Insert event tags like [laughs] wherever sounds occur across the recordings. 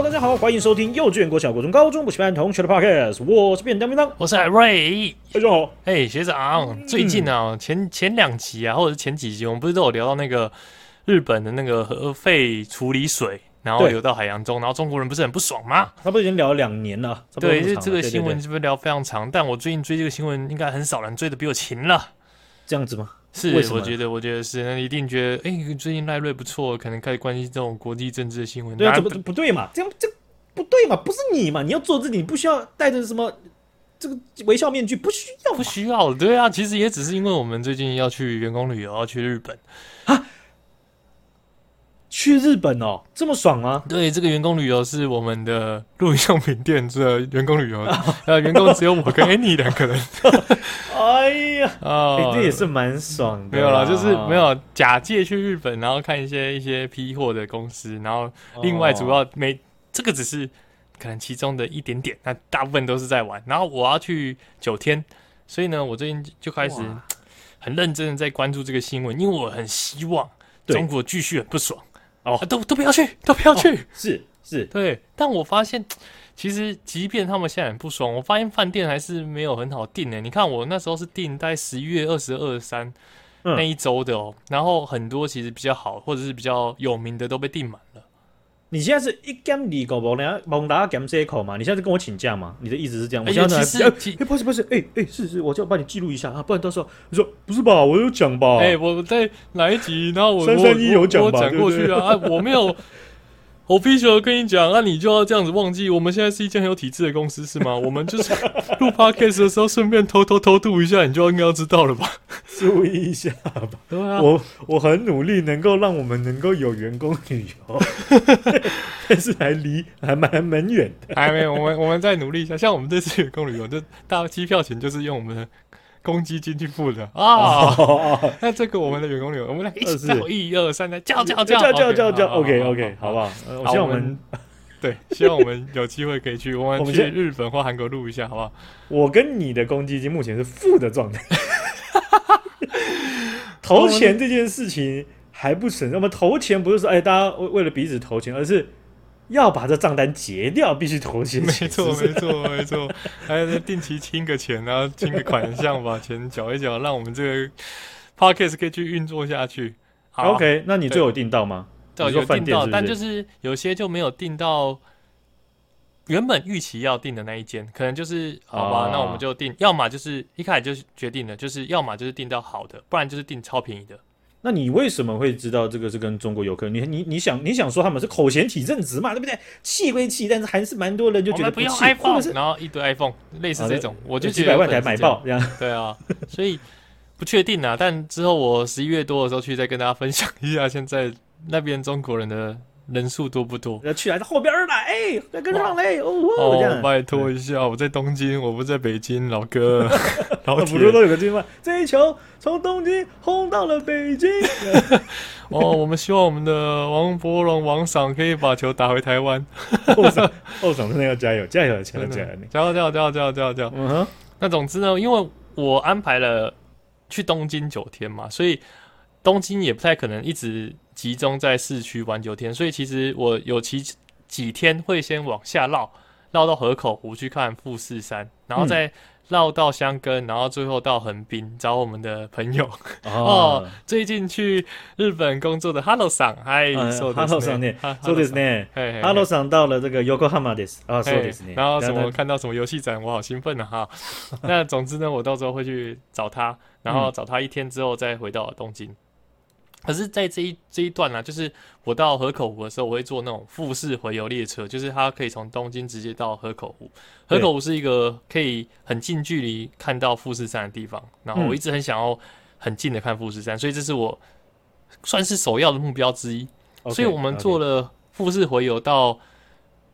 Hello，大家好，欢迎收听幼稚园、国小、国中、高中补习班同学的 Podcast。我是便当便当，我是海瑞。大家好，哎、欸，学长，最近啊，前前两集啊，或者是前几集，我们不是都有聊到那个日本的那个核废处理水，然后流到海洋中，然后中国人不是很不爽吗？他不是已经聊了两年了？对，这这个新闻是不是聊非常长？但我最近追这个新闻，应该很少人追的比我勤了。这样子吗？是，我觉得，我觉得是，那一定觉得，哎、欸，最近赖瑞不错，可能开始关心这种国际政治的新闻。对啊，这不不对嘛？这样这不对嘛？不是你嘛？你要做自己，你不需要戴着什么这个微笑面具，不需要，不需要。对啊，其实也只是因为我们最近要去员工旅游，要去日本啊。去日本哦，这么爽吗？对，这个员工旅游是我们的露营用品店的员工旅游，[laughs] 呃，员工只有我跟 Annie 两个人。哎呀，哦、[laughs] 欸，这也是蛮爽的。没有啦，就是没有假借去日本，然后看一些一些批货的公司，然后另外主要每、哦、这个只是可能其中的一点点，那大部分都是在玩。然后我要去九天，所以呢，我最近就开始很认真的在关注这个新闻，因为我很希望中国继续很不爽。哦，都都不要去，都不要去，哦、是是，对。但我发现，其实即便他们现在很不爽，我发现饭店还是没有很好订呢。你看我那时候是订在十一月二十二三那一周的哦、喔，然后很多其实比较好或者是比较有名的都被订满了。你现在是一减二个不，然后蒙达减这一口嘛？你现在是跟我请假吗？你的意思是这样？哎、欸，其实，哎、欸，不是不是，哎、欸、哎、欸，是是，我就要帮你记录一下啊，不然到时候你说不是吧？我有讲吧？哎、欸，我在哪一集？然后我三三一有讲吧？我讲过去啊，啊，我没有。我必须要跟你讲，那、啊、你就要这样子忘记，我们现在是一间很有体制的公司，是吗？[laughs] 我们就是录 podcast 的时候，顺便偷偷偷渡一下，你就应该要知道了吧？[laughs] 注意一下吧。对啊，我我很努力，能够让我们能够有员工旅游，[laughs] 但是还离还蛮蛮远的。还没有，我们我们再努力一下。像我们这次员工旅游，就大机票钱就是用我们的。公积金去付的啊，[laughs] 那这个我们的员工旅游，我们来一起叫一二三，来叫叫叫叫叫叫叫，OK OK，好不好？我希望我们对，希望我们有机会可以去，我们去 [laughs] 日本或韩国录一下，好不好？我跟你的公积金目前是负的状态，[laughs] 投钱这件事情还不省。我们投钱不是说哎，大家为为了彼此投钱，而是。要把这账单结掉，必须投钱。没错，没错，没错。还有定期清个钱，然后清个款项，把 [laughs] 钱缴一缴，让我们这个 podcast 可以去运作下去。好，OK，那你最后有订到吗？有订到，但就是有些就没有订到原本预期要订的那一间，可能就是好吧，那我们就订，要么就是一开始就决定了，就是要么就是订到好的，不然就是订超便宜的。那你为什么会知道这个是跟中国游客？你你你想你想说他们是口嫌体正直嘛，对不对？气归气，但是还是蛮多人就觉得不，不要 iPhone，然后一堆 iPhone，类似这种，我就几百万台买爆这样。[laughs] 对啊，所以不确定啊。但之后我十一月多的时候去再跟大家分享一下，现在那边中国人的。人数多不多？要去还是后边呢诶再跟上来哦拜托一下我在东京我不在北京老哥 [laughs] 老铁。辅助都有个计划追求从东京轰到了北京。[laughs] 哦我们希望我们的王博龙王嗓可以把球打回台湾。后嗓后嗓 [laughs] 真的要加油加油加油加油加油加油加油加油加油。嗯哼。那总之呢因为我安排了去东京九天嘛所以东京也不太可能一直集中在市区玩九天，所以其实我有其几天会先往下绕，绕到河口湖去看富士山，然后再绕到箱根，然后最后到横滨找我们的朋友。[laughs] 哦，哦，最近去日本工作的哈喽桑，嗨，哈喽桑呢？そうですね。[laughs] 哈喽桑到了这个 Yokohama です。啊，そうですね。然后什么看到什么游戏展，我好兴奋啊！哈，[laughs] 那总之呢，我到时候会去找他，然后找他一天之后再回到东京。 可是，在这一这一段呢、啊，就是我到河口湖的时候，我会坐那种富士回游列车，就是它可以从东京直接到河口湖。河口湖是一个可以很近距离看到富士山的地方，然后我一直很想要很近的看富士山，所以这是我算是首要的目标之一。所以我们做了富士回游到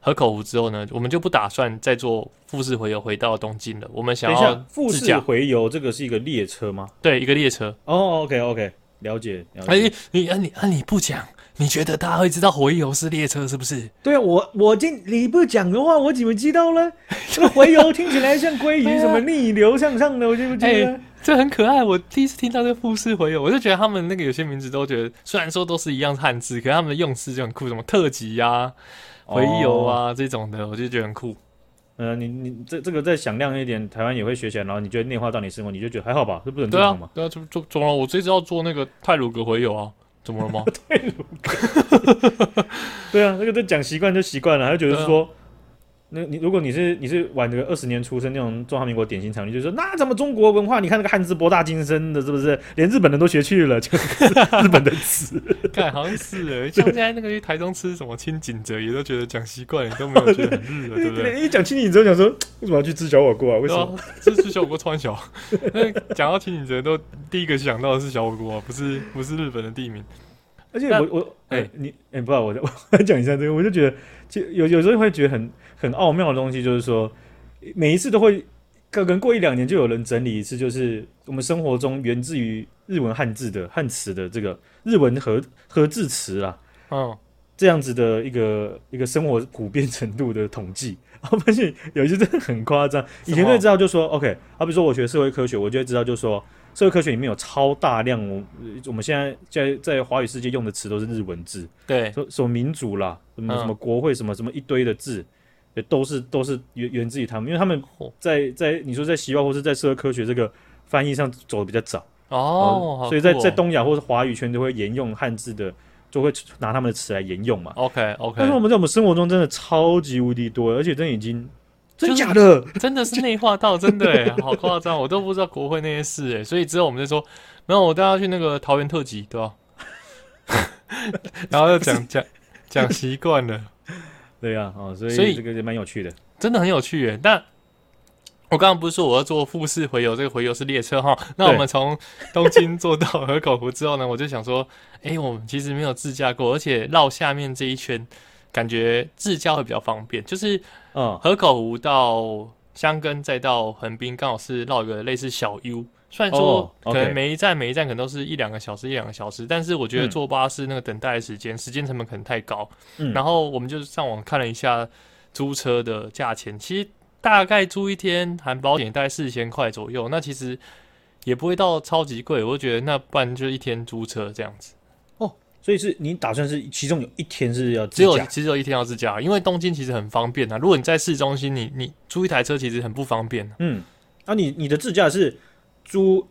河口湖之后呢，我们就不打算再坐富士回游回到东京了。我们想要富士回游，这个是一个列车吗？对，一个列车。哦，OK，OK。了解，了解。哎、欸，你啊，你啊，你不讲，你觉得大家会知道回游是列车是不是？对啊，我我今你不讲的话，我怎么知道呢？[laughs] 这个回游听起来像鲑鱼什么逆流向上的，我记不记得？这很可爱。我第一次听到这个富士回游，我就觉得他们那个有些名字都觉得，虽然说都是一样汉字，可是他们的用词就很酷，什么特级啊、回游啊、哦、这种的，我就觉得很酷。呃，你你这这个再响亮一点，台湾也会学起来，然后你觉得内化到你生活，你就觉得还好吧？这不很正常吗？对啊，对啊，做做了，我这次要做那个泰鲁格回游啊，怎么了吗？[laughs] 泰鲁格，[laughs] 对啊，那个都讲习惯就习惯了，他就觉得说。那你如果你是你是晚个二十年出生那种中华民国典型场，你就说那怎么中国文化？你看那个汉字博大精深的，是不是？连日本人都学去了，就 [laughs] 日本的词。看好像是诶，像现在那个去台中吃什么清景泽，也都觉得讲习惯了，都没有觉得很日了，对不对？[laughs] 一讲清景泽，讲说为什么要去吃小火锅啊？为什么？[laughs] 吃吃小火锅穿小。那讲到清景泽，都第一个想到的是小火锅，啊不是不是日本的地名。而且我我哎、欸、你哎、欸、不知道我我来讲一下这个，我就觉得就有有时候会觉得很很奥妙的东西，就是说每一次都会可能过一两年就有人整理一次，就是我们生活中源自于日文汉字的汉词的这个日文和和字词啦，哦，这样子的一个一个生活普遍程度的统计，我发现有一些真的很夸张。以前就知道就说 OK，好比如说我学社会科学，我就会知道就说。社会科学里面有超大量，我我们现在在在华语世界用的词都是日文字，对，说什么民主啦，什么什么国会，什么什么一堆的字，也都是都是源源自于他们，因为他们在在你说在西方或是在社会科学这个翻译上走的比较早。哦，所以在在东亚或者华语圈都会沿用汉字的，就会拿他们的词来沿用嘛。OK OK，但是我们在我们生活中真的超级无敌多，而且真的已经。真假的，真的是内化到真的 [laughs] 哎，好夸张，我都不知道国会那些事哎，所以之后我们就说，没有，我带他去那个桃园特辑，对吧？[laughs] 然后又讲讲讲习惯了，对呀，哦，所以所以这个也蛮有趣的，真的很有趣哎。但我刚刚不是说我要坐富士回游，这个回游是列车哈，那我们从东京坐到河口湖之后呢，我就想说，哎，我们其实没有自驾过，而且绕下面这一圈。感觉自驾会比较方便，就是，嗯，河口湖到箱根再到横滨，刚好是绕一个类似小 U。虽然说可能每一站每一站可能都是一两个小时一两个小时，但是我觉得坐巴士那个等待的时间，嗯、时间成本可能太高。嗯，然后我们就上网看了一下租车的价钱，其实大概租一天含保险大概四千块左右，那其实也不会到超级贵。我就觉得那不然就一天租车这样子。所以是你打算是其中有一天是要自驾？只有其实有一天要自驾，因为东京其实很方便啊。如果你在市中心，你你租一台车其实很不方便。嗯，那、啊、你你的自驾是租，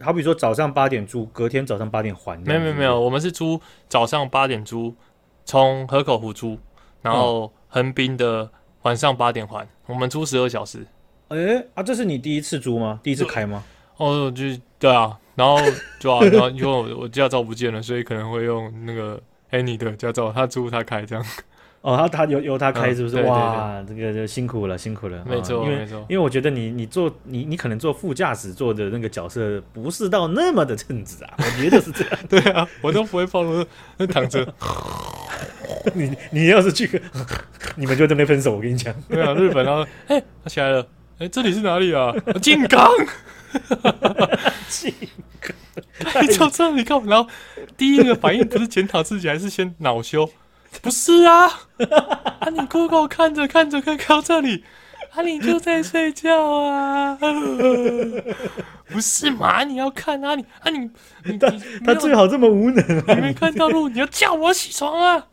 好比说早上八点租，隔天早上八点还？没有没有没有，我们是租早上八点租，从河口湖租，然后横滨的晚上八点还。我们租十二小时。哎、欸、啊，这是你第一次租吗？第一次开吗？哦，就对啊。然后就啊，然后因为我我驾照不见了，所以可能会用那个 Annie 的驾照，他租他开这样。[laughs] 哦，他他由由他开是不是？嗯、哇，这个就辛苦了，辛苦了。没错，因为没错，因为我觉得你你坐你你可能坐副驾驶座的那个角色不是到那么的称职啊，我觉得是这样。[laughs] 对啊，我都不会放那那躺着。[laughs] 你你要是去，你们就这边分手。我跟你讲，对啊，日本然后哎，他起来了，哎，这里是哪里啊？静冈。[laughs] 你就这里看，然后第一个反应不是检讨自己，还是先恼羞？不是啊，[laughs] 啊你 Google 看着看着看到这里，啊你就在睡觉啊？不是嘛？你要看啊你啊你你他他最好这么无能啊！你没看到路，你要叫我起床啊！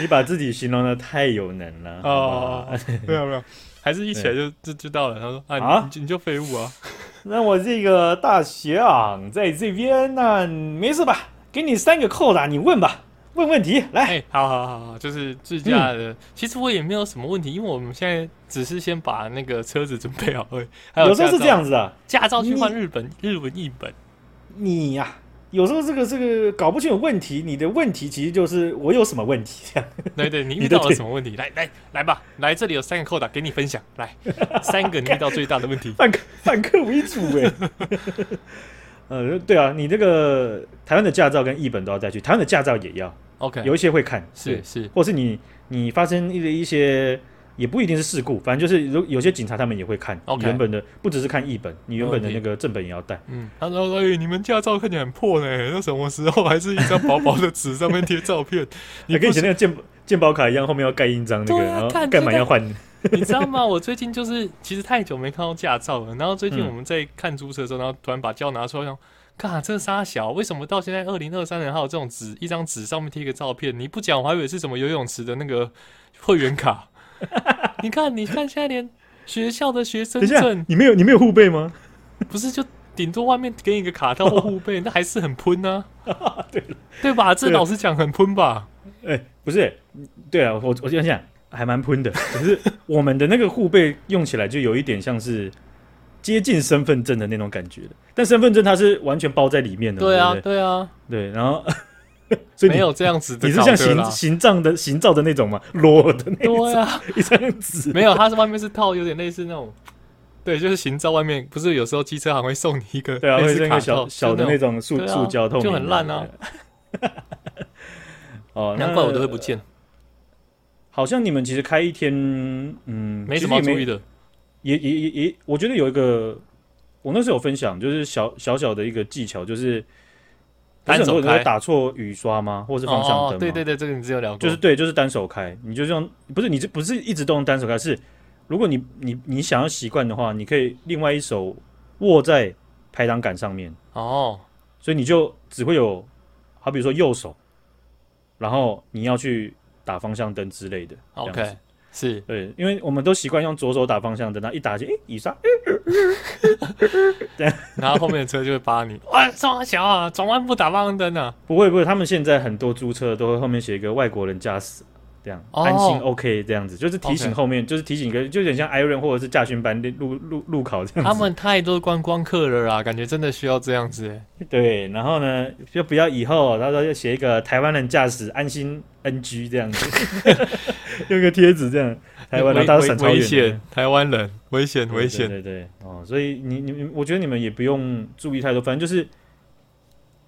你把自己形容的太有能了哦，没有没有，还是一起来就就就到了。他说啊你你就废物啊！[laughs] 那我这个大学啊在这边那，没事吧？给你三个扣打，你问吧，问问题来。欸、好好好好，就是自驾的、嗯。其实我也没有什么问题，因为我们现在只是先把那个车子准备好而已。还有，有时候是这样子的，驾照去换日本日文译本。你呀、啊。有时候这个这个搞不清楚问题，你的问题其实就是我有什么问题这样。对对，你 [laughs] 遇到了什么问题？来来来吧，来这里有三个扣打给你分享。来，[laughs] 三个你遇到最大的问题。反客反客为主哎。[laughs] 呃，对啊，你这个台湾的驾照跟译本都要带去，台湾的驾照也要。OK，有一些会看，是是，或是你你发生一一些。也不一定是事故，反正就是有有些警察他们也会看.原本的不只是看译本，你原本的那个正本也要带。嗯，他说：“哎，你们驾照看起来很破呢，那什么时候还是一张薄薄的纸上面贴照片？[laughs] 你跟以前那个鉴鉴宝卡一样，后面要盖印章那个，啊、然后盖满要换。[laughs] 你知道吗？我最近就是其实太久没看到驾照了，然后最近我们在看租车的时候，然后突然把胶拿出来，想，看这沙小，为什么到现在二零二三年还有这种纸一张纸上面贴一个照片？你不讲，我还以为是什么游泳池的那个会员卡。[laughs] 你看，你看，现在连学校的学生证，你没有你没有护背吗？不是，就顶多外面给你一个卡套或护背，[laughs] 那还是很喷呢、啊。[laughs] 对对吧？这老实讲很喷吧？哎、欸，不是，对啊，我我想想。还蛮喷的，可是我们的那个护背用起来就有一点像是接近身份证的那种感觉，但身份证它是完全包在里面的。对啊，对，对，对啊，对。然后 [laughs] 所以没有这样子的，你是像形形状的形状的那种吗？裸的那种？对啊，[laughs] 一张纸没有，它是外面是套，有点类似那种。对，就是形状外面不是有时候机车行会送你一个，对啊，会送一个小小的那种塑塑胶透明，就很烂啊。[laughs] 哦，难怪我都会不见。好像你们其实开一天，嗯，没什么注意的，也也也也，我觉得有一个，我那时候有分享，就是小小小的一个技巧，就是单手开打错雨刷吗？或是方向灯？哦，对对对，这个你只有聊过，就是对，就是单手开，你就用，不是你这不是一直都用单手开，是如果你你你想要习惯的话，你可以另外一手握在排挡杆上面哦，所以你就只会有，好比如说右手，然后你要去。打方向灯之类的，OK，是对，因为我们都习惯用左手打方向灯，然后一打就哎，雨刷，对，然后后面的车就会扒你，哇，这么小啊，转弯不打方向灯啊？不会不会，他们现在很多租车都会后面写一个外国人驾驶。这样安心 OK，这样子就是提醒后面，就是提醒一个，就有点像 Iron 或者是驾训班路路路考这样子。他们太多观光客了啦，感觉真的需要这样子。对，然后呢，就不要以后他说要写一个台湾人驾驶安心 NG 这样子，[laughs] 用个贴纸这样，台湾人他是危险，台湾人危险危险，对对哦，所以你你我觉得你们也不用注意太多，反正就是。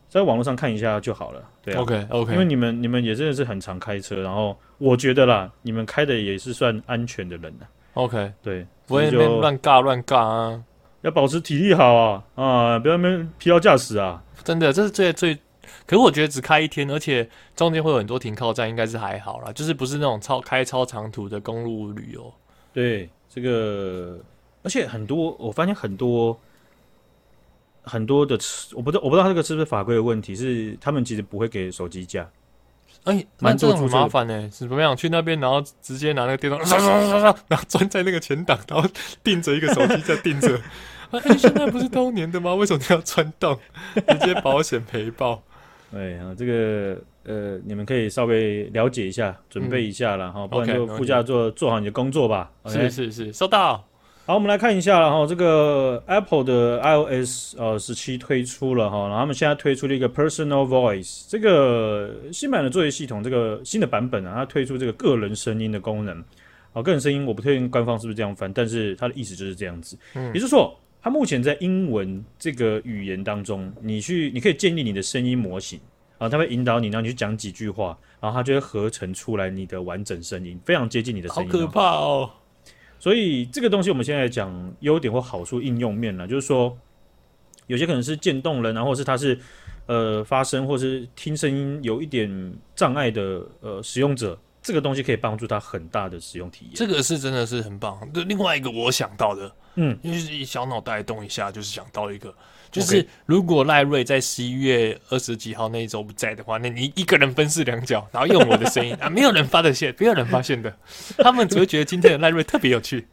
在网络上看一下就好了，对啊，OK OK，因为你们你们也真的是很常开车，然后我觉得啦，你们开的也是算安全的人了，OK，对，不会那边乱尬乱尬啊，要保持体力好啊啊，不要那边疲劳驾驶啊，真的，这是最最，可是我觉得只开一天，而且中间会有很多停靠站，应该是还好啦，就是不是那种超开超长途的公路旅游，对，这个，而且很多我发现很多。很多的车，我不知道，我不知道这个是不是法规的问题，是他们其实不会给手机架。哎、欸，蛮这种很麻烦呢、欸，是怎么样去那边，然后直接拿那个电动，[laughs] 然后钻在那个前挡，然后钉着一个手机架钉着。[laughs] 哎、欸，现在不是都粘的吗？为什么你要钻洞？直接保险赔爆。[laughs] 对啊，这个呃，你们可以稍微了解一下，准备一下了哈，嗯、不然就副驾座做好你的工作吧。Okay. 是是是，收到。好，我们来看一下，然后这个 Apple 的 iOS 呃十七推出了哈，然后他们现在推出了一个 Personal Voice 这个新版的作业系统，这个新的版本啊，它推出这个个人声音的功能。好，个人声音我不确定官方是不是这样翻，但是它的意思就是这样子。嗯，也就是说，它目前在英文这个语言当中，你去你可以建立你的声音模型，然后它会引导你，让你去讲几句话，然后它就会合成出来你的完整声音，非常接近你的声音。好可怕哦！所以这个东西我们现在讲优点或好处应用面呢，就是说有些可能是渐冻人然后是他是呃发声或是听声音有一点障碍的呃使用者，这个东西可以帮助他很大的使用体验。这个是真的是很棒。对，另外一个我想到的，嗯，因为小脑袋动一下，就是想到一个。就是如果赖瑞在十一月二十几号那一周不在的话，那你一个人分饰两角，然后用我的声音啊，[laughs] 没有人发的现，没有人发现的，他们只会觉得今天的赖瑞特别有趣，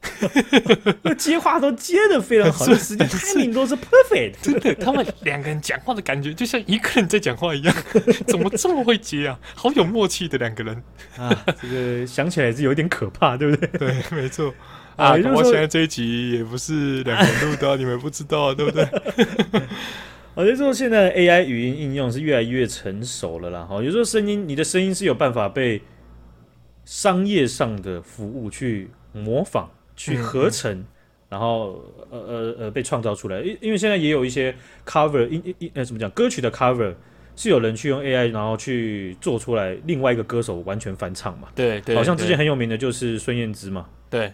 [laughs] 接话都接的非常好，时间 timing 都是 perfect，真的，他们两个人讲话的感觉就像一个人在讲话一样，[laughs] 怎么这么会接啊？好有默契的两个人啊，这个想起来是有点可怕，对不对？对，没错。啊！我现在这一集也不是两个人录的，你们不知道，对不对？我觉得说现在 AI 语音应用是越来越成熟了啦。哈，有时候声音，你的声音是有办法被商业上的服务去模仿、去合成，嗯嗯然后呃呃呃被创造出来。因因为现在也有一些 cover，音音呃怎么讲？歌曲的 cover 是有人去用 AI 然后去做出来，另外一个歌手完全翻唱嘛？对对，好像之前很有名的就是孙燕姿嘛？对。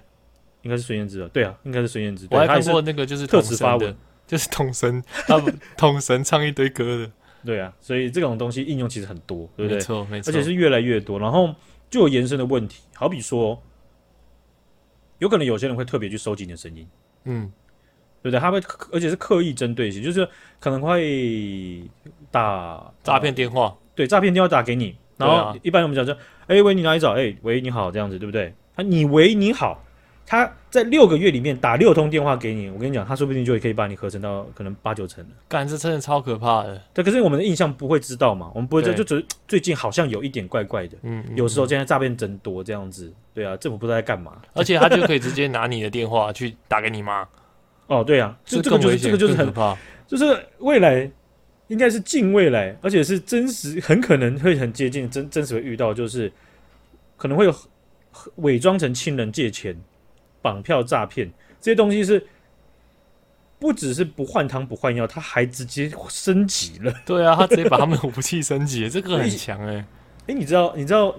应该是孙燕姿啊，对啊，应该是孙燕姿。我还看过那个就是特此发文，就是统神，他统神唱一堆歌的。对啊，所以这种东西应用其实很多，对不对？没错，没错，而且是越来越多。然后就有延伸的问题，好比说，有可能有些人会特别去收集你的声音，嗯，对不对？他会，而且是刻意针对性，就是可能会打诈骗电话，对，诈骗电话打给你，然后一般我们讲说，哎、啊，喂，你哪里找？哎，喂，你好，这样子，对不对？啊你喂，你好。他在六个月里面打六通电话给你，我跟你讲，他说不定就可以把你合成到可能八九成了。干，这真的超可怕的。对，可是我们的印象不会知道嘛，我们不会知道，就觉得最近好像有一点怪怪的。嗯，有时候现在诈骗真多这样子。对啊，政府不知道在干嘛。而且他就可以直接拿你的电话去打给你妈。[laughs] 哦，对啊，就这个就是这个就是很可怕，就是未来应该是近未来，而且是真实，很可能会很接近真真实会遇到，就是可能会有伪装成亲人借钱。绑票诈骗这些东西是不只是不换汤不换药，他还直接升级了。对啊，他直接把他们的武器升级了，[laughs] 这个很强哎、欸。哎，你知道？你知道？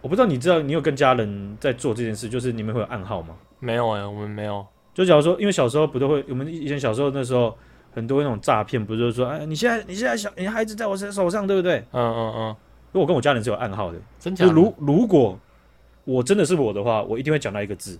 我不知道，你知道？你有跟家人在做这件事，就是你们会有暗号吗？没有哎、欸，我们没有。就假如说，因为小时候不都会，我们以前小时候那时候很多那种诈骗，不是就是说，哎，你现在你现在小你孩子在我手上，对不对？嗯嗯嗯。因为我跟我家人是有暗号的，真假的？如如果。我真的是我的话，我一定会讲到一个字。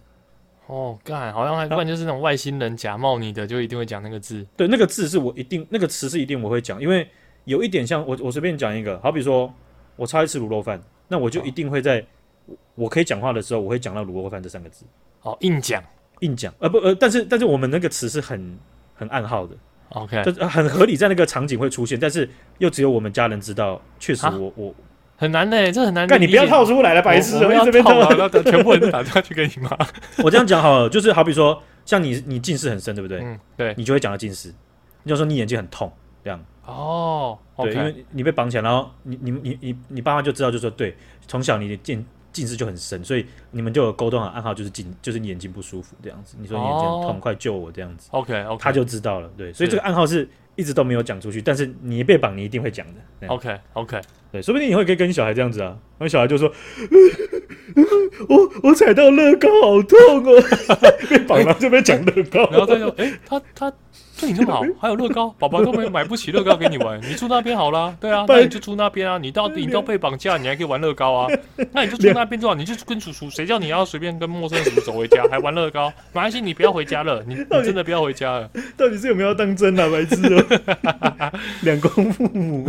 哦，干，好像还不然就是那种外星人假冒你的，就一定会讲那个字。对，那个字是我一定，那个词是一定我会讲，因为有一点像我，我随便讲一个，好比说我超爱吃卤肉饭，那我就一定会在、哦、我可以讲话的时候，我会讲到卤肉饭这三个字。哦，硬讲，硬讲，呃不呃，但是但是我们那个词是很很暗号的，OK，就很合理，在那个场景会出现，但是又只有我们家人知道，确实我我。很难呢、欸，这很难。但，你不要套出来了，白痴！我要这边套，全部人都打电话去给你妈。[laughs] 我这样讲好了，就是好比说，像你，你近视很深，对不对？嗯，对。你就会讲到近视，你就说你眼睛很痛，这样。哦，对，因为你被绑起来，然后你、你、你、你、你爸妈就知道，就说对，从小你的近近视就很深，所以你们就有沟通好暗号，就是近，就是你眼睛不舒服这样子。你说你眼睛很痛，快救我这样子。OK，OK，他就知道了。对，所以这个暗号是一直都没有讲出去，但是你被绑，你一定会讲的。OK，OK。对，说不定你会可以跟你小孩这样子啊，然后小孩就说：“ [laughs] 我我踩到乐高，好痛哦！” [laughs] 被绑了就被讲乐高，然后他就哎，他他对你这么好，还有乐高，[laughs] 宝宝都没买不起乐高给你玩，你住那边好了，[laughs] 对啊，那你就住那边啊，你到底你都被绑架，你还可以玩乐高啊，那你就住那边就好，你就跟叔叔，谁叫你要随便跟陌生人叔叔走回家，还玩乐高？没关系，你不要回家了，你 [laughs] 你真的不要回家了，到底是有没有要当真啊，白痴哦，两公父母，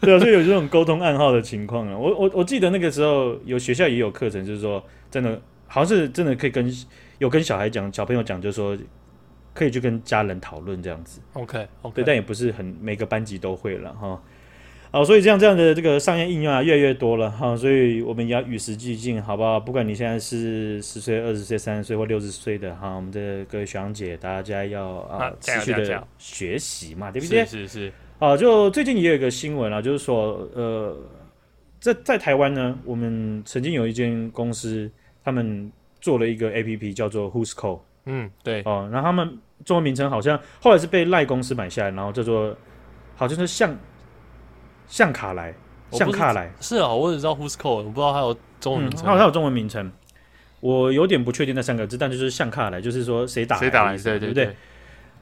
对啊，所以有这种沟通暗号的情况啊，我我我记得那个时候有学校也有课程，就是说真的好像是真的可以跟有跟小孩讲，小朋友讲，就是说可以去跟家人讨论这样子。OK，OK，、但也不是很每个班级都会了哈。好，所以这样这样的这个商业应用啊，越来越多了哈，所以我们也要与时俱进，好不好？不管你现在是十岁、二十岁、三十岁或六十岁的哈，我们的各位学长姐，大家要啊持续的学习嘛，对不对？是是是。啊，就最近也有一个新闻啊，就是说，呃，在在台湾呢，我们曾经有一间公司，他们做了一个 APP 叫做 Who's Call。嗯，对。哦、呃，然后他们中文名称好像后来是被赖公司买下来，然后叫做好像是像像卡莱，像卡莱。是啊，我只知道 Who's Call，我不知道它有中文名称。它好像有中文名称，我有点不确定那三个字，但就是像卡莱，就是说谁打谁打来，对对对。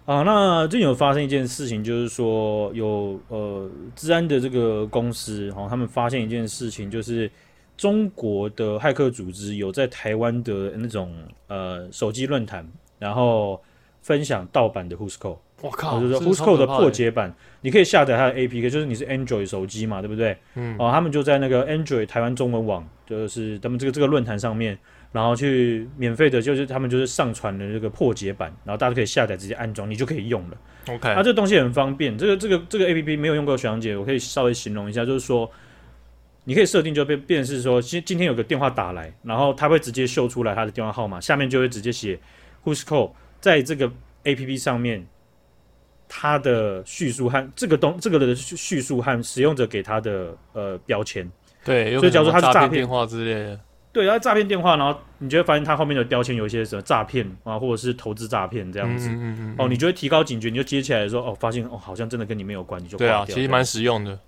啊，那最近有发生一件事情，就是说有呃，治安的这个公司，然、哦，他们发现一件事情，就是中国的骇客组织有在台湾的那种呃手机论坛，然后分享盗版的 Whoscall。我靠，就是说 Whoscall 的破解版，你可以下载它的 APK，就是你是 Android 手机嘛，对不对？嗯。哦，他们就在那个 Android 台湾中文网，就是他们这个这个论坛上面。然后去免费的，就是他们就是上传的这个破解版，然后大家可以下载直接安装，你就可以用了。OK，那、啊、这个东西很方便。这个这个这个 APP 没有用过的学长姐，我可以稍微形容一下，就是说，你可以设定就变变是说，今今天有个电话打来，然后他会直接秀出来他的电话号码，下面就会直接写 Who's Call，在这个 APP 上面，它的叙述和这个东这个的叙述和使用者给他的呃标签。对，所以假如说他是诈骗电话之类的。对，然后诈骗电话，然后你就会发现它后面的标签有一些什么诈骗啊，或者是投资诈骗这样子。嗯嗯嗯嗯哦，你就会提高警觉，你就接起来说，哦，发现哦，好像真的跟你没有关，你就。对啊，其实蛮实用的。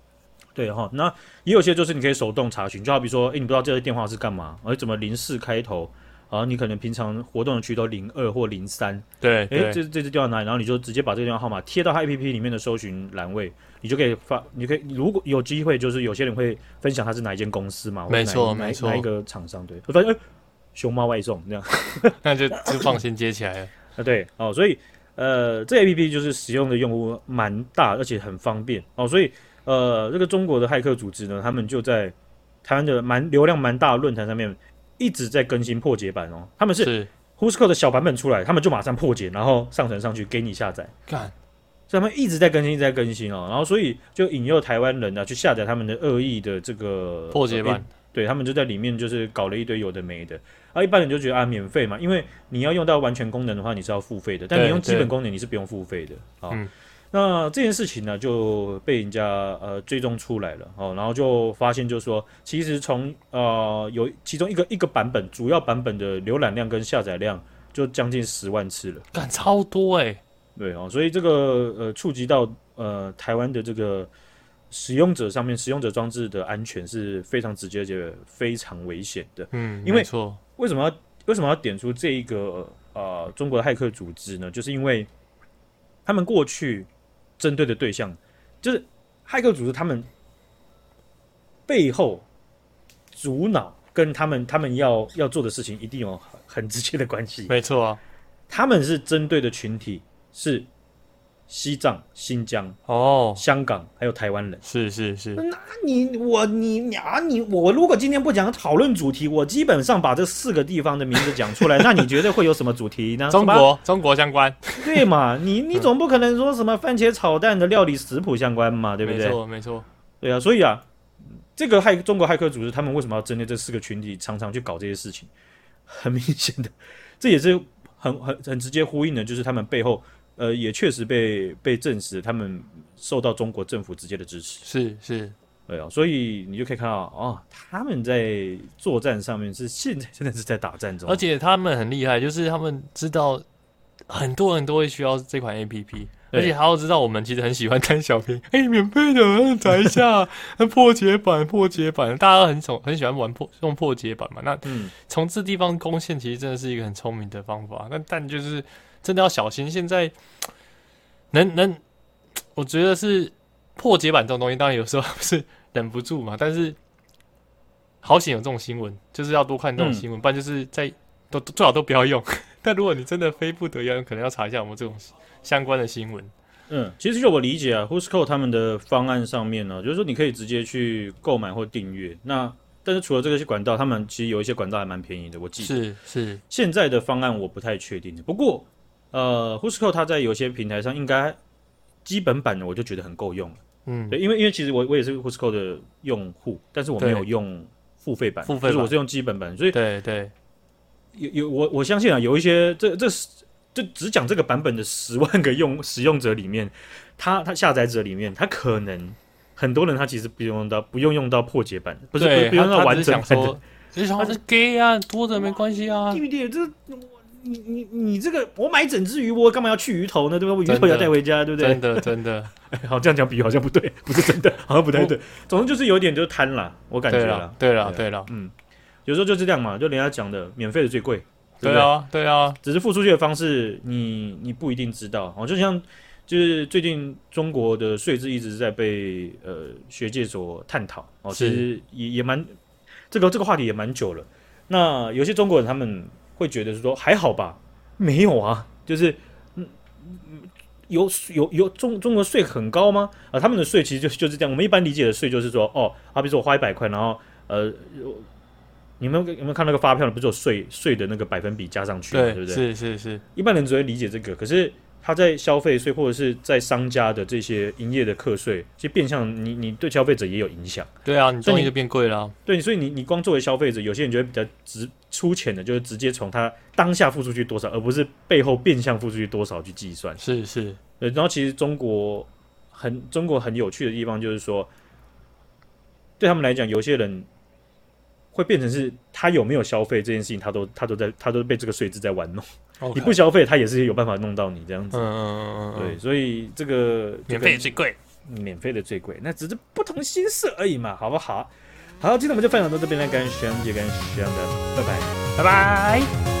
对哈，那也有些就是你可以手动查询，就好比说，哎，你不知道这个电话是干嘛，而怎么零四开头。啊，你可能平常活动的区都零二或零三，对，哎，这这支电话哪里？然后你就直接把这个电话号码贴到它 APP 里面的搜寻栏位，你就可以发，你可以如果有机会，就是有些人会分享它是哪一间公司嘛，没错没错，哪一个厂商，对，我发现诶，熊猫外送这样，[laughs] 那就就放心接起来了 [laughs] 啊。对哦，所以呃，这 A P P 就是使用的用户蛮大，而且很方便哦。所以呃，这个中国的骇客组织呢，他们就在台湾的蛮流量蛮大的论坛上面一直在更新破解版哦。他们是 Whoscall 的小版本出来，他们就马上破解，然后上传上去给你下载。干。所以他们一直在更新，一直在更新哦，然后所以就引诱台湾人呢去下载他们的恶意的这个破解版，欸、对他们就在里面就是搞了一堆有的没的，而一般人就觉得啊免费嘛，因为你要用到完全功能的话你是要付费的，但你用基本功能你是不用付费的啊。嗯、那这件事情呢就被人家呃追踪出来了哦，然后就发现就是说，其实从呃有其中一个一个版本主要版本的浏览量跟下载量就将近十万次了，干超多哎、欸。对哦，所以这个呃触及到呃台湾的这个使用者上面，使用者装置的安全是非常直接且非常危险的。嗯，因为错。为什么要为什么要点出这一个呃中国的骇客组织呢？就是因为他们过去针对的对象，就是骇客组织，他们背后主脑跟他们他们要要做的事情一定有很直接的关系。没错啊，他们是针对的群体。是西藏、新疆、哦，香港，还有台湾人。是是是。那你我你啊你我如果今天不讲讨论主题，我基本上把这四个地方的名字讲出来，[laughs] 那你觉得会有什么主题呢？中国中国相关，对嘛？[laughs] 你你总不可能说什么番茄炒蛋的料理食谱相关嘛？对不对？没错没错。对啊，所以啊，这个骇中国骇客组织，他们为什么要针对这四个群体，常常去搞这些事情？很明显的，这也是很很很直接呼应的，就是他们背后。呃，也确实被被证实，他们受到中国政府直接的支持。是是，对啊，所以你就可以看到，哦，他们在作战上面是现在真的是在打战中，而且他们很厉害，就是他们知道很多人都会需要这款 APP，而且还要知道我们其实很喜欢贪小便宜，哎、欸，免费的，载一下，[laughs] 那破解版，破解版，大家都很宠，很喜欢玩破用破解版嘛。那嗯，从这地方攻陷，其实真的是一个很聪明的方法。那但就是。真的要小心。现在能能，我觉得是破解版这种东西，当然有时候是忍不住嘛。但是好险有这种新闻，就是要多看这种新闻，嗯、不然就是在都最好都不要用。[laughs] 但如果你真的非不得已，可能要查一下我们这种相关的新闻。嗯，其实就我理解啊，Whoscall 他们的方案上面呢，就是说你可以直接去购买或订阅。那但是除了这个些管道，他们其实有一些管道还蛮便宜的。我记得是是现在的方案我不太确定，不过。呃，Whoscall 它在有些平台上应该基本版的我就觉得很够用了，嗯，对，因为因为其实我我也是 Whoscall 的用户，但是我没有用付费版，付费版。就是我是用基本版，所以对对，有有我我相信啊，有一些这这这只讲这个版本的十万个用 [laughs] 使用者里面，他他下载者里面，他可能很多人他其实不用用到不用用到破解版，不是不用到完整版的，[laughs] 只是想说是 gay 啊，多的没关系啊，对不对？这。你你你这个，我买整只鱼，我干嘛要去鱼头呢？对吧？我鱼头要带回家，对不对？真的真的，[laughs] 好，这样讲比喻好像不对，不是真的，好像不太对。总之就是有点就是贪了，我感觉了。对了对了，嗯，有时候就是这样嘛，就人家讲的，免费的最贵。对啊对啊，只是付出去的方式，你你不一定知道。哦，就像就是最近中国的税制一直在被呃学界所探讨哦，其实也也蛮这个这个话题也蛮久了。那有些中国人他们。会觉得是说还好吧，没有啊，就是嗯有有有中中国税很高吗？啊，他们的税其实就就是这样。我们一般理解的税就是说，哦，啊，比如说我花一百块，然后呃，你们有没有看那个发票？不是有税税的那个百分比加上去，对，对不对？是是是，一般人只会理解这个，可是。他在消费税或者是在商家的这些营业的课税，其实变相你你对消费者也有影响。对啊，你东西就变贵了啊。对，所以你你光作为消费者，有些人觉得比较直粗浅的，就是直接从他当下付出去多少，而不是背后变相付出去多少去计算。是是，对。然后其实中国很中国很有趣的地方就是说，对他们来讲，有些人会变成是他有没有消费这件事情，他都他都在他都被这个税制在玩弄。你不消费，他也是有办法弄到你这样子。嗯嗯嗯对，所以这个免费最贵，免费的最贵，那只是不同心思而已嘛，好不好？好，今天我们就分享到这边了，感谢徐阳姐，感谢徐阳的，拜拜，拜拜。